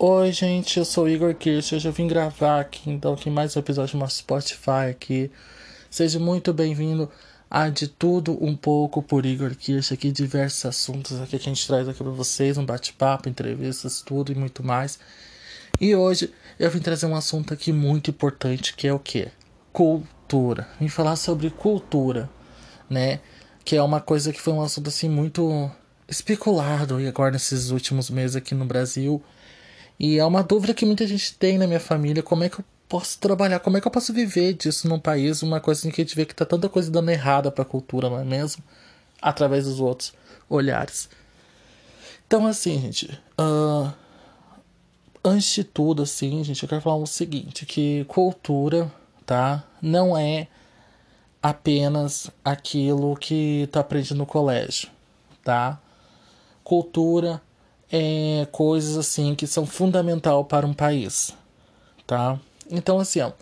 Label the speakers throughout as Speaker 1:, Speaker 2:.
Speaker 1: Oi, gente, eu sou o Igor Kirsch. Hoje eu vim gravar aqui, então, aqui mais um episódio do nosso Spotify aqui. Seja muito bem-vindo a De Tudo Um Pouco por Igor Kirsch. Aqui diversos assuntos aqui que a gente traz aqui para vocês, um bate-papo, entrevistas, tudo e muito mais. E hoje eu vim trazer um assunto aqui muito importante, que é o que? Cultura. Vim falar sobre cultura, né? Que é uma coisa que foi um assunto assim muito especulado e agora nesses últimos meses aqui no Brasil e é uma dúvida que muita gente tem na minha família, como é que eu posso trabalhar, como é que eu posso viver disso num país, uma coisa em que a gente vê que tá tanta coisa dando errada pra cultura, não é mesmo? Através dos outros olhares. Então, assim, gente, uh, antes de tudo, assim, gente, eu quero falar o seguinte, que cultura, tá, não é apenas aquilo que tá aprendendo no colégio, tá? Cultura é, coisas assim que são fundamental para um país, tá? Então assim, ó,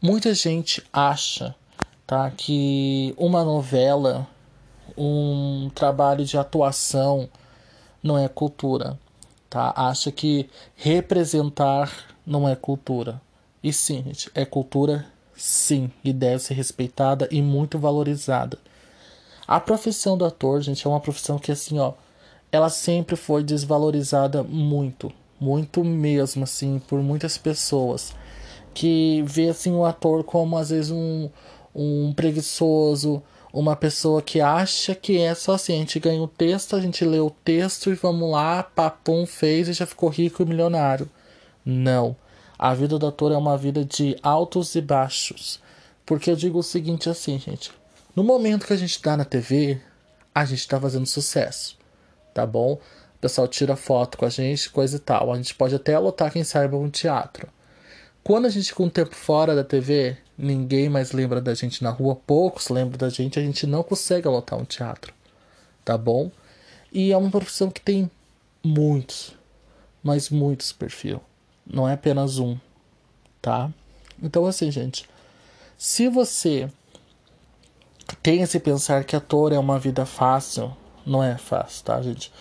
Speaker 1: muita gente acha, tá, que uma novela, um trabalho de atuação não é cultura, tá? Acha que representar não é cultura. E sim, gente, é cultura sim, e deve ser respeitada e muito valorizada. A profissão do ator, gente, é uma profissão que assim, ó, ela sempre foi desvalorizada muito, muito mesmo, assim, por muitas pessoas que vê assim o ator como às vezes um, um preguiçoso, uma pessoa que acha que é só assim, a gente ganha o texto, a gente lê o texto e vamos lá, papum, fez e já ficou rico e milionário. Não. A vida do ator é uma vida de altos e baixos. Porque eu digo o seguinte assim, gente. No momento que a gente tá na TV, a gente tá fazendo sucesso tá bom? O pessoal tira foto com a gente, coisa e tal. A gente pode até lotar, quem saiba, um teatro. Quando a gente com o tempo fora da TV, ninguém mais lembra da gente na rua, poucos lembram da gente, a gente não consegue lotar um teatro, tá bom? E é uma profissão que tem muitos, mas muitos perfil. Não é apenas um, tá? Então assim, gente, se você tem esse pensar que ator é uma vida fácil, não é fácil, tá, gente?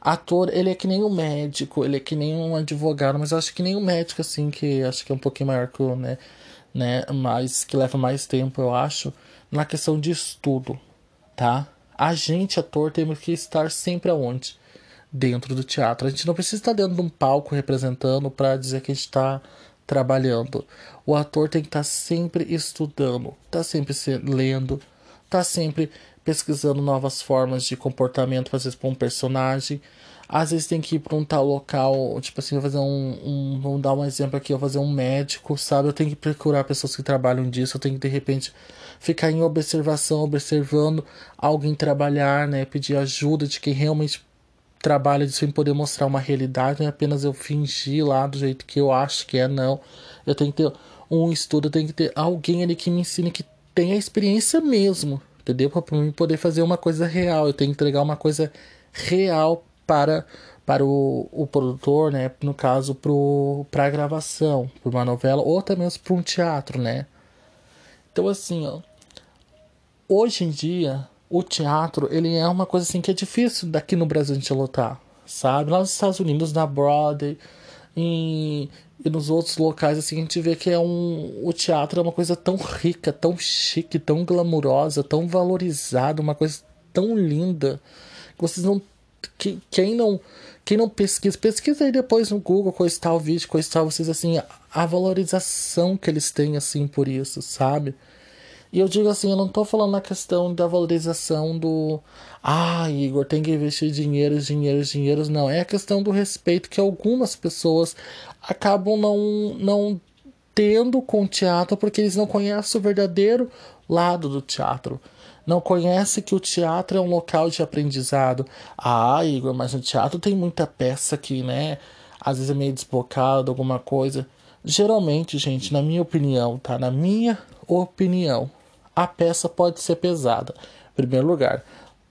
Speaker 1: Ator, ele é que nem um médico, ele é que nem um advogado, mas acho que nem um médico, assim, que acho que é um pouquinho maior que o, né, né, mas que leva mais tempo, eu acho, na questão de estudo, tá? A gente, ator, temos que estar sempre aonde? Dentro do teatro. A gente não precisa estar dentro de um palco representando para dizer que a gente está trabalhando. O ator tem que estar sempre estudando, tá sempre lendo, tá sempre pesquisando novas formas de comportamento, às vezes, para um personagem. Às vezes tem que ir para um tal local, tipo assim, fazer um, um. Vamos dar um exemplo aqui, eu fazer um médico, sabe? Eu tenho que procurar pessoas que trabalham disso, eu tenho que de repente ficar em observação, observando alguém trabalhar, né? Pedir ajuda de quem realmente trabalha disso em poder mostrar uma realidade, não é apenas eu fingir lá do jeito que eu acho que é, não. Eu tenho que ter um estudo, eu tenho que ter alguém ali que me ensine que tem a experiência mesmo, entendeu? Para mim poder fazer uma coisa real, eu tenho que entregar uma coisa real para para o, o produtor, né? No caso, para a gravação, para uma novela ou até mesmo para um teatro, né? Então, assim, ó, hoje em dia, o teatro, ele é uma coisa assim que é difícil daqui no Brasil a gente lotar, sabe? Lá nos Estados Unidos, na Broadway, em, e nos outros locais assim a gente vê que é um o teatro é uma coisa tão rica, tão chique, tão glamurosa, tão valorizada, uma coisa tão linda que vocês não que, quem não quem não pesquisa, pesquisa aí depois no Google, coisa tal vídeo, coisa tal, vocês assim, a, valorização que eles têm assim por isso, sabe? E eu digo assim, eu não tô falando na questão da valorização do. Ah, Igor, tem que investir dinheiro, dinheiro, dinheiro. Não, é a questão do respeito que algumas pessoas acabam não, não tendo com o teatro porque eles não conhecem o verdadeiro lado do teatro. Não conhece que o teatro é um local de aprendizado. Ah, Igor, mas no teatro tem muita peça aqui, né? Às vezes é meio desbocado, alguma coisa. Geralmente, gente, na minha opinião, tá? Na minha opinião, a peça pode ser pesada. Em primeiro lugar,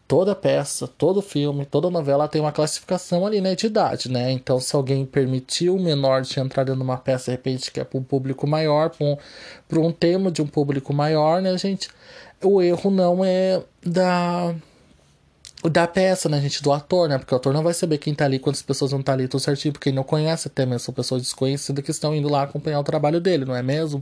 Speaker 1: toda peça, todo filme, toda novela tem uma classificação ali, né, de idade, né? Então, se alguém permitiu o menor de entrar dentro de uma peça, de repente, que é para um público maior, para um, um tema de um público maior, né, gente? O erro não é da da peça, né, gente? Do ator, né? Porque o ator não vai saber quem tá ali, quantas pessoas estar tá ali, tudo certinho, porque ele não conhece até mesmo. São pessoas desconhecidas que estão indo lá acompanhar o trabalho dele, não é mesmo?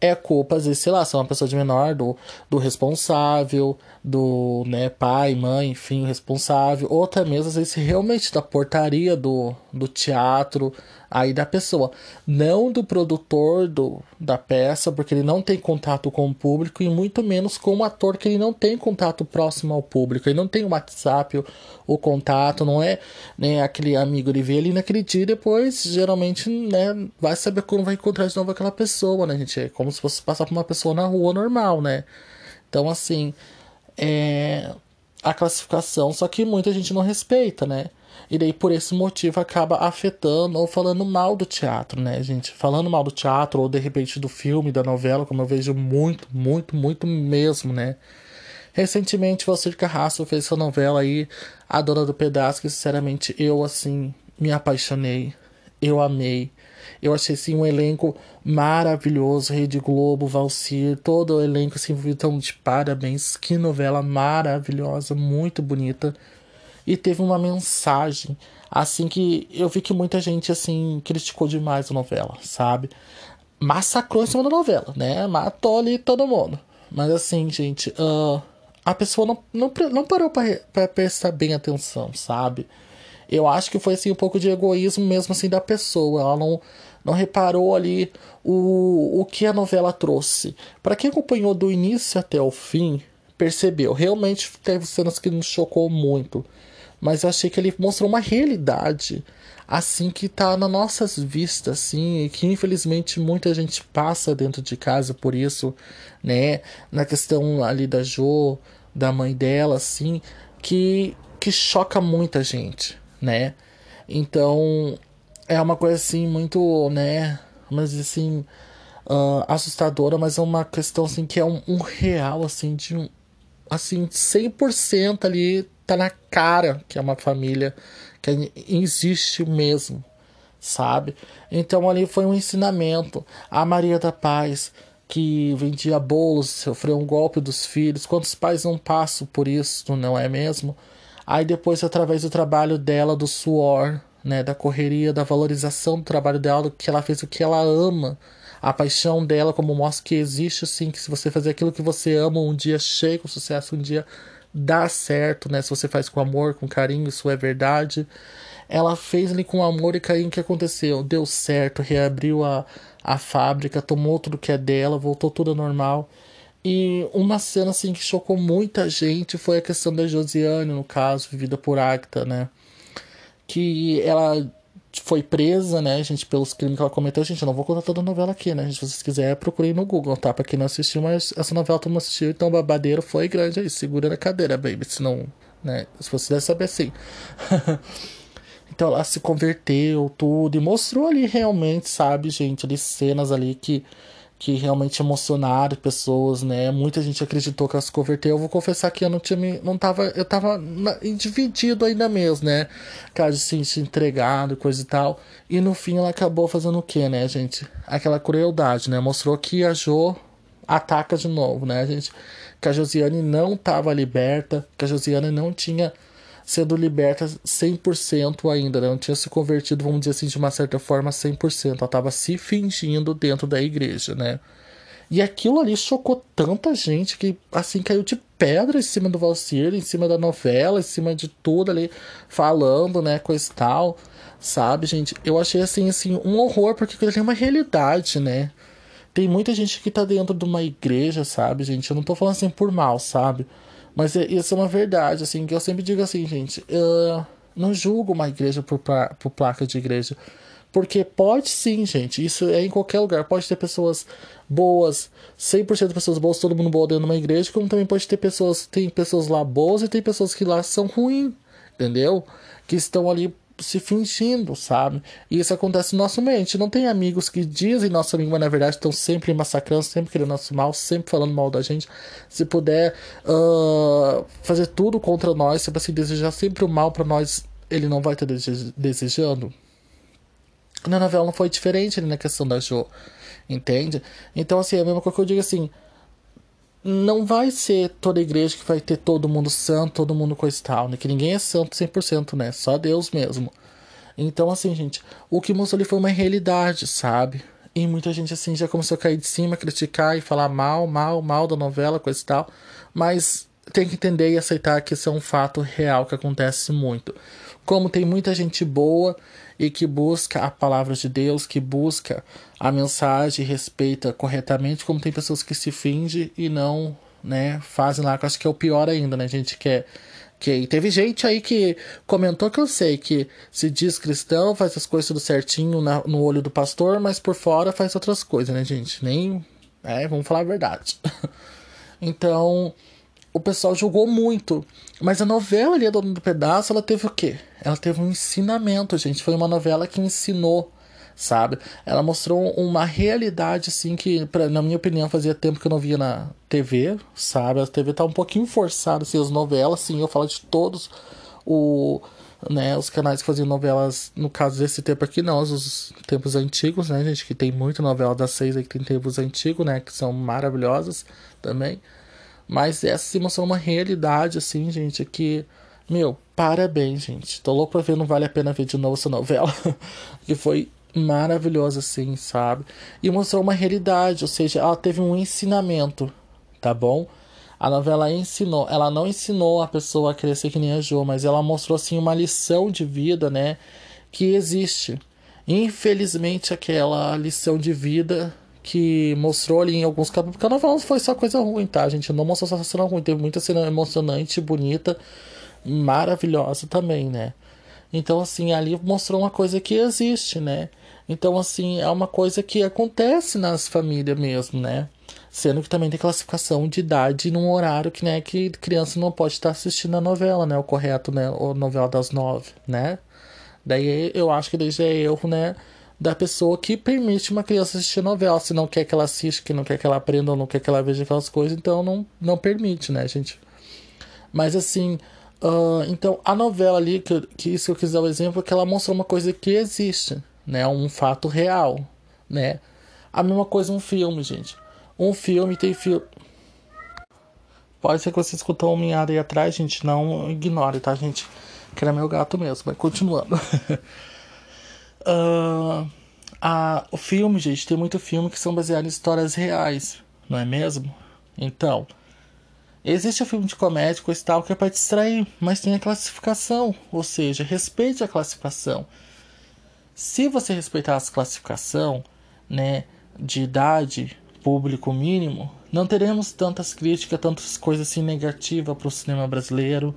Speaker 1: É culpa, às vezes, sei lá, se é uma pessoa de menor, do, do responsável, do né, pai, mãe, enfim, responsável, ou até mesmo, às vezes, realmente da portaria do, do teatro, aí da pessoa. Não do produtor do, da peça, porque ele não tem contato com o público, e muito menos com o ator, que ele não tem contato próximo ao público. Ele não tem o WhatsApp, o, o contato, não é né, aquele amigo, ele vê ali naquele dia e depois, geralmente, né, vai saber quando vai encontrar de novo aquela pessoa, né, gente? É como se fosse passar por uma pessoa na rua normal, né? Então, assim, é a classificação, só que muita gente não respeita, né? E daí, por esse motivo, acaba afetando ou falando mal do teatro, né, gente? Falando mal do teatro ou de repente do filme, da novela, como eu vejo muito, muito, muito mesmo, né? Recentemente, Valcir Carrasco fez essa novela aí, A Dona do Pedaço, que sinceramente eu, assim, me apaixonei. Eu amei. Eu achei, assim, um elenco maravilhoso. Rede Globo, Valcir, todo o elenco, assim, então, de parabéns. Que novela maravilhosa, muito bonita e teve uma mensagem assim que eu vi que muita gente assim criticou demais a novela, sabe? Massacrou em cima da novela, né? Matou ali todo mundo. Mas assim, gente, uh, a pessoa não, não, não parou para prestar bem atenção, sabe? Eu acho que foi assim um pouco de egoísmo mesmo assim da pessoa. Ela não, não reparou ali o, o que a novela trouxe. Para quem acompanhou do início até o fim, percebeu. Realmente teve cenas que nos chocou muito mas eu achei que ele mostrou uma realidade assim que tá nas nossas vistas, assim, e que infelizmente muita gente passa dentro de casa por isso, né? Na questão ali da Jo, da mãe dela, assim, que, que choca muita gente, né? Então, é uma coisa assim muito, né? Mas assim, uh, assustadora, mas é uma questão assim que é um, um real, assim, de um. Assim, 100% ali tá na cara que é uma família que existe mesmo, sabe? Então ali foi um ensinamento. A Maria da Paz, que vendia bolos, sofreu um golpe dos filhos. Quantos pais não passam por isso, não é mesmo? Aí depois, através do trabalho dela, do suor, né, da correria, da valorização do trabalho dela, que ela fez o que ela ama, a paixão dela, como mostra que existe sim, que se você fazer aquilo que você ama, um dia chega o sucesso, um dia dá certo, né? Se você faz com amor, com carinho, isso é verdade. Ela fez ali com amor e carinho o que aconteceu? Deu certo, reabriu a, a fábrica, tomou tudo que é dela, voltou tudo normal. E uma cena assim que chocou muita gente foi a questão da Josiane, no caso, vivida por Acta, né? Que ela foi presa, né, gente, pelos crimes que ela cometeu. Gente, eu não vou contar toda a novela aqui, né? Se vocês quiserem, procurem no Google, tá? Pra quem não assistiu, mas essa novela todo mundo assistiu, então o babadeiro foi grande aí. Segura na cadeira, baby. Se não, né? Se você quiser saber assim. então ela se converteu, tudo, e mostrou ali realmente, sabe, gente, ali cenas ali que que realmente emocionaram pessoas, né? Muita gente acreditou que ela se converteu. Eu vou confessar que eu não tinha me, não tava, eu tava dividido ainda mesmo, né? Caso assim, se entregado, coisa e tal. E no fim ela acabou fazendo o que, né, gente? Aquela crueldade, né? Mostrou que a Jo ataca de novo, né, gente? Que a Josiane não tava liberta, que a Josiane não tinha sendo liberta 100% ainda, né? não tinha se convertido, vamos dizer assim, de uma certa forma 100%. Ela estava se fingindo dentro da igreja, né? E aquilo ali chocou tanta gente que, assim, caiu de pedra em cima do Valcir, em cima da novela, em cima de tudo ali, falando, né, coisa e tal, sabe, gente? Eu achei, assim, assim, um horror, porque ali é uma realidade, né? Tem muita gente que tá dentro de uma igreja, sabe, gente? Eu não tô falando assim por mal, sabe? Mas é, isso é uma verdade, assim, que eu sempre digo assim, gente, eu não julgo uma igreja por, por placa de igreja. Porque pode sim, gente, isso é em qualquer lugar. Pode ter pessoas boas, 100% de pessoas boas, todo mundo bom dentro de uma igreja, como também pode ter pessoas, tem pessoas lá boas e tem pessoas que lá são ruins, entendeu? Que estão ali se fingindo, sabe? E isso acontece no nosso meio. A gente não tem amigos que dizem amigo, mas na verdade estão sempre massacrando, sempre querendo nosso mal, sempre falando mal da gente. Se puder uh, fazer tudo contra nós, se assim, desejar sempre o mal para nós, ele não vai estar desejando. Na novela não foi diferente na questão da Jo, entende? Então, assim, é a mesma coisa que eu digo assim não vai ser toda igreja que vai ter todo mundo santo, todo mundo coisa e tal, né? Que ninguém é santo 100%, né? Só Deus mesmo. Então, assim, gente, o que mostrou ali foi uma realidade, sabe? E muita gente, assim, já começou a cair de cima, criticar e falar mal, mal, mal da novela, coisa e tal. Mas tem que entender e aceitar que isso é um fato real que acontece muito. Como tem muita gente boa e que busca a palavra de Deus, que busca a mensagem e respeita corretamente, como tem pessoas que se fingem e não, né, fazem lá, que eu acho que é o pior ainda, né, gente, que é que teve gente aí que comentou que eu sei que se diz cristão, faz as coisas tudo certinho na, no olho do pastor, mas por fora faz outras coisas, né, gente? Nem. É, vamos falar a verdade. então, o pessoal julgou muito. Mas a novela ali, a Dona do Pedaço, ela teve o quê? Ela teve um ensinamento, gente. Foi uma novela que ensinou, sabe? Ela mostrou uma realidade, assim, que, pra, na minha opinião, fazia tempo que eu não via na TV, sabe? A TV tá um pouquinho forçada, assim, as novelas, assim, eu falo de todos o, né, os canais que faziam novelas, no caso desse tempo aqui, não, os tempos antigos, né, gente? Que tem muita novela das seis aí que tem tempos antigos, né? Que são maravilhosas também. Mas essa se mostrou uma realidade, assim, gente, que. Meu, parabéns, gente. Tô louco pra ver, não vale a pena ver de novo essa novela. que foi maravilhosa, assim, sabe? E mostrou uma realidade, ou seja, ela teve um ensinamento, tá bom? A novela ensinou, ela não ensinou a pessoa a crescer que nem a Jo, mas ela mostrou, assim, uma lição de vida, né? Que existe. Infelizmente, aquela lição de vida que mostrou ali em alguns capítulos. Porque a novela não foi só coisa ruim, tá, gente? Não mostrou só cena ruim, teve muita cena emocionante, bonita, maravilhosa também, né? Então, assim, ali mostrou uma coisa que existe, né? Então, assim, é uma coisa que acontece nas famílias mesmo, né? Sendo que também tem classificação de idade num horário que, né, que criança não pode estar assistindo a novela, né? O correto, né? O novela das nove, né? Daí eu acho que já é erro, né? da pessoa que permite uma criança assistir novela. Se não quer que ela assista, que não quer que ela aprenda ou não quer que ela veja aquelas coisas, então não, não permite, né, gente? Mas assim, uh, então a novela ali, que, que isso eu quis dar o exemplo, é que ela mostrou uma coisa que existe, né? Um fato real, né? A mesma coisa um filme, gente. Um filme tem filme. Pode ser que você escutou um minhado aí atrás, gente. Não ignore, tá, gente? Que era meu gato mesmo. Mas continuando. Uh, a, o filme, gente, tem muito filme que são baseados em histórias reais, não é mesmo? Então, existe o filme de comédia com tal que é para distrair, mas tem a classificação, ou seja, respeite a classificação. Se você respeitar a classificação, né, de idade, público mínimo, não teremos tantas críticas, tantas coisas assim negativas para o cinema brasileiro,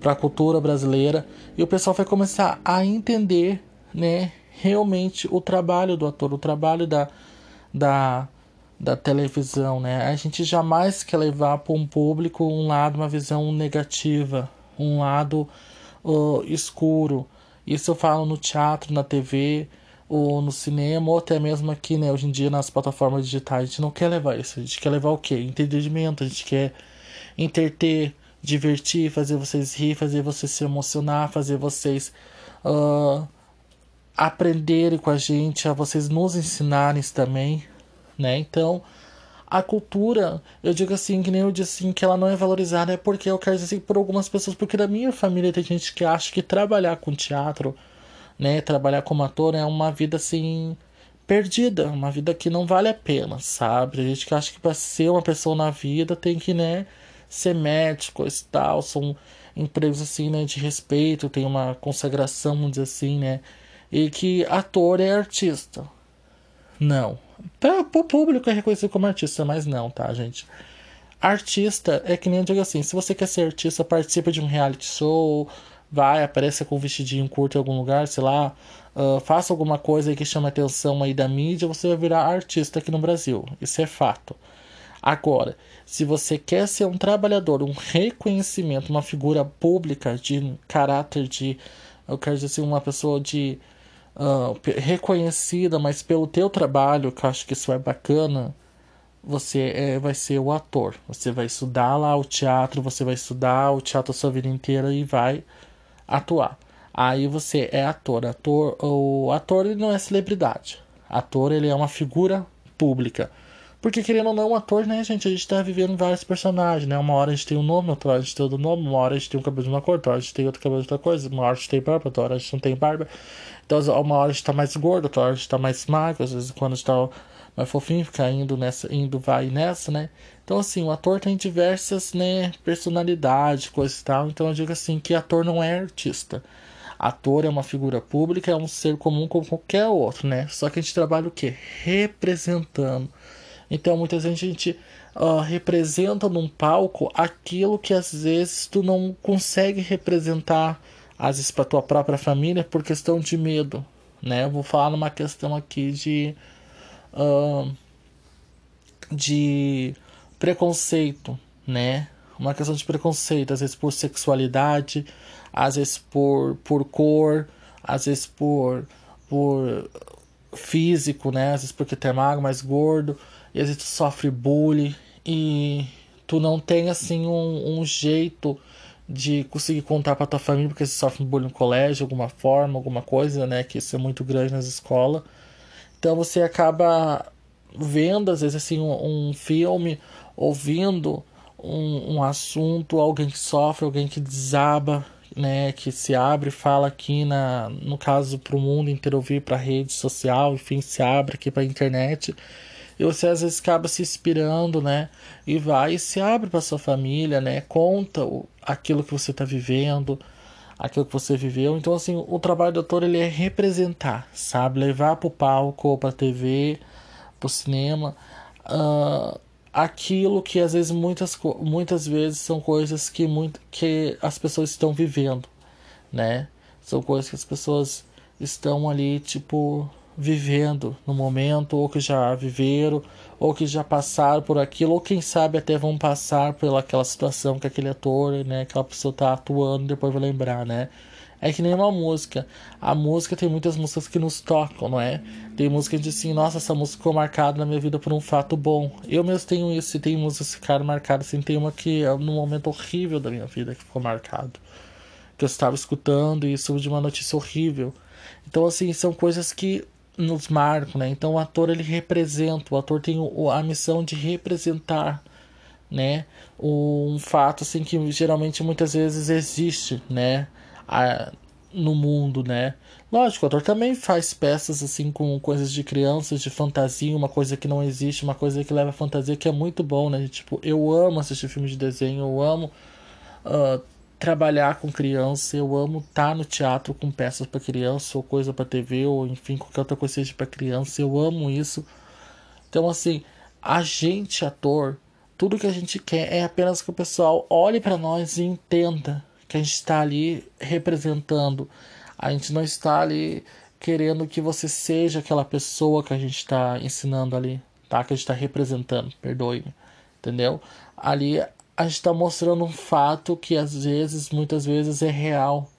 Speaker 1: para a cultura brasileira, e o pessoal vai começar a entender né, realmente o trabalho do ator, o trabalho da, da, da televisão, né? A gente jamais quer levar para um público um lado, uma visão negativa, um lado uh, escuro. Isso eu falo no teatro, na TV, ou no cinema, ou até mesmo aqui, né? Hoje em dia nas plataformas digitais. A gente não quer levar isso. A gente quer levar o quê? Entendimento. A gente quer entreter, divertir, fazer vocês rir, fazer vocês se emocionar, fazer vocês. Uh, aprenderem com a gente, a vocês nos ensinarem também, né? Então, a cultura, eu digo assim, que nem eu disse assim, que ela não é valorizada, é porque eu quero dizer assim, por algumas pessoas, porque da minha família tem gente que acha que trabalhar com teatro, né, trabalhar como ator é uma vida assim perdida, uma vida que não vale a pena, sabe? A gente que acha que para ser uma pessoa na vida tem que, né, ser médico e tal, são empregos assim, né, de respeito, tem uma consagração, vamos dizer assim, né? e que ator é artista. Não. Para o público é reconhecido como artista, mas não, tá, gente? Artista é que nem eu digo assim: se você quer ser artista, participa de um reality show, vai, apareça com um vestidinho curto em algum lugar, sei lá, uh, faça alguma coisa que chame a atenção aí da mídia, você vai virar artista aqui no Brasil. Isso é fato. Agora, se você quer ser um trabalhador, um reconhecimento, uma figura pública de caráter de. Eu quero dizer assim, uma pessoa de uh, reconhecida, mas pelo teu trabalho, que eu acho que isso é bacana, você é, vai ser o ator. Você vai estudar lá o teatro, você vai estudar o teatro a sua vida inteira e vai atuar. Aí você é ator. Ator, o ator ele não é celebridade. Ator ele é uma figura pública. Porque querendo ou não, o ator, né, gente, a gente tá vivendo vários personagens, né? Uma hora a gente tem um nome, outra hora a gente tem outro nome, uma hora a gente tem um cabelo de uma cor, outra hora a gente tem outro cabelo de outra coisa, uma hora a gente tem barba, outra hora a gente não tem barba. Então, uma hora a gente tá mais gordo, outra hora a gente tá mais magro, às vezes quando a gente tá mais fofinho, fica indo nessa, indo, vai nessa, né? Então, assim, o ator tem diversas, né, personalidades, coisas e tal. Então, eu digo assim, que ator não é artista. Ator é uma figura pública, é um ser comum como qualquer outro, né? Só que a gente trabalha o quê? Representando. Então, muitas vezes a gente uh, representa num palco aquilo que às vezes tu não consegue representar, às vezes para tua própria família, por questão de medo, né? Eu vou falar numa questão aqui de. Uh, de preconceito, né? Uma questão de preconceito, às vezes por sexualidade, às vezes por, por cor, às vezes por, por físico, né? Às vezes porque tu é magro, mais gordo, e vezes tu sofre bullying e tu não tem assim um, um jeito de conseguir contar para tua família porque você sofre bullying no colégio, alguma forma, alguma coisa, né? Que isso é muito grande nas escolas. Então você acaba vendo, às vezes, assim, um, um filme, ouvindo um, um assunto, alguém que sofre, alguém que desaba, né, que se abre, fala aqui na, no caso para o mundo inteiro ouvir, para a rede social, enfim, se abre aqui para a internet. E você às vezes acaba se inspirando, né? E vai e se abre para sua família, né? Conta o, aquilo que você está vivendo, aquilo que você viveu. Então, assim, o trabalho do ator ele é representar, sabe? Levar para o palco, para a TV, para o cinema, uh, aquilo que às vezes muitas, muitas vezes são coisas que, muito, que as pessoas estão vivendo, né? São coisas que as pessoas estão ali, tipo, vivendo no momento, ou que já viveram, ou que já passaram por aquilo, ou quem sabe até vão passar pelaquela situação que aquele ator, né, aquela pessoa tá atuando depois vai lembrar, né? É que nem uma música. A música tem muitas músicas que nos tocam, não é? Tem música que diz assim, nossa, essa música ficou marcada na minha vida por um fato bom. Eu mesmo tenho isso, e tem músicas que ficaram marcadas, assim, tem uma que é num momento horrível da minha vida que ficou marcado. Que eu estava escutando e soube de uma notícia horrível. Então, assim, são coisas que nos marcam, né? Então o ator ele representa, o ator tem a missão de representar, né? Um fato assim que geralmente muitas vezes existe, né? A, no mundo, né? Lógico, o ator também faz peças assim com coisas de crianças, de fantasia, uma coisa que não existe, uma coisa que leva a fantasia que é muito bom, né? Tipo, eu amo assistir filmes de desenho, eu amo uh, trabalhar com criança, eu amo estar tá no teatro com peças para criança, ou coisa para TV, ou enfim, qualquer outra coisa seja para criança, eu amo isso. Então, assim, a gente, ator, tudo que a gente quer é apenas que o pessoal olhe para nós e entenda que a gente está ali representando. A gente não está ali querendo que você seja aquela pessoa que a gente está ensinando ali, tá? Que a gente está representando, perdoe-me, entendeu? Ali a gente está mostrando um fato que às vezes, muitas vezes é real,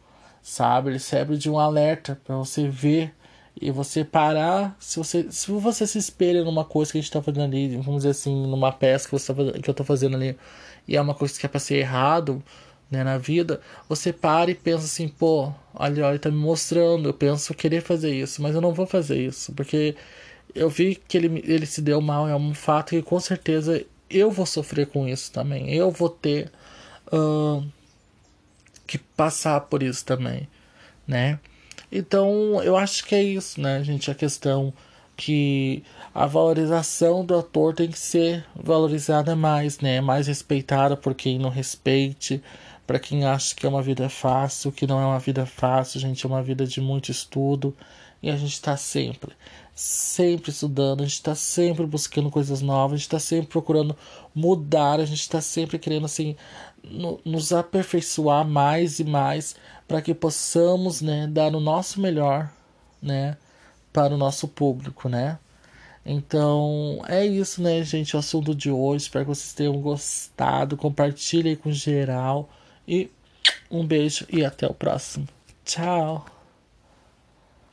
Speaker 1: sabe? Ele serve de um alerta para você ver e você parar. Se você, se você se espelha numa coisa que a gente está fazendo ali, vamos dizer assim, numa peça que, você tá, que eu estou fazendo ali, e é uma coisa que é para ser errado, né, na vida, você para e pensa assim, pô, olha, ele tá me mostrando, eu penso querer fazer isso, mas eu não vou fazer isso, porque eu vi que ele, ele se deu mal, é um fato que com certeza eu vou sofrer com isso também. Eu vou ter uh, que passar por isso também, né? Então, eu acho que é isso, né, gente? A questão que a valorização do ator tem que ser valorizada mais, né? Mais respeitada por quem não respeite, para quem acha que é uma vida fácil, que não é uma vida fácil, gente, é uma vida de muito estudo e a gente está sempre sempre estudando, a gente está sempre buscando coisas novas, a gente está sempre procurando mudar, a gente está sempre querendo assim no, nos aperfeiçoar mais e mais para que possamos né, dar o nosso melhor né, para o nosso público, né? Então é isso, né, gente? O assunto de hoje. Espero que vocês tenham gostado. Compartilhem com geral. E um beijo e até o próximo. Tchau!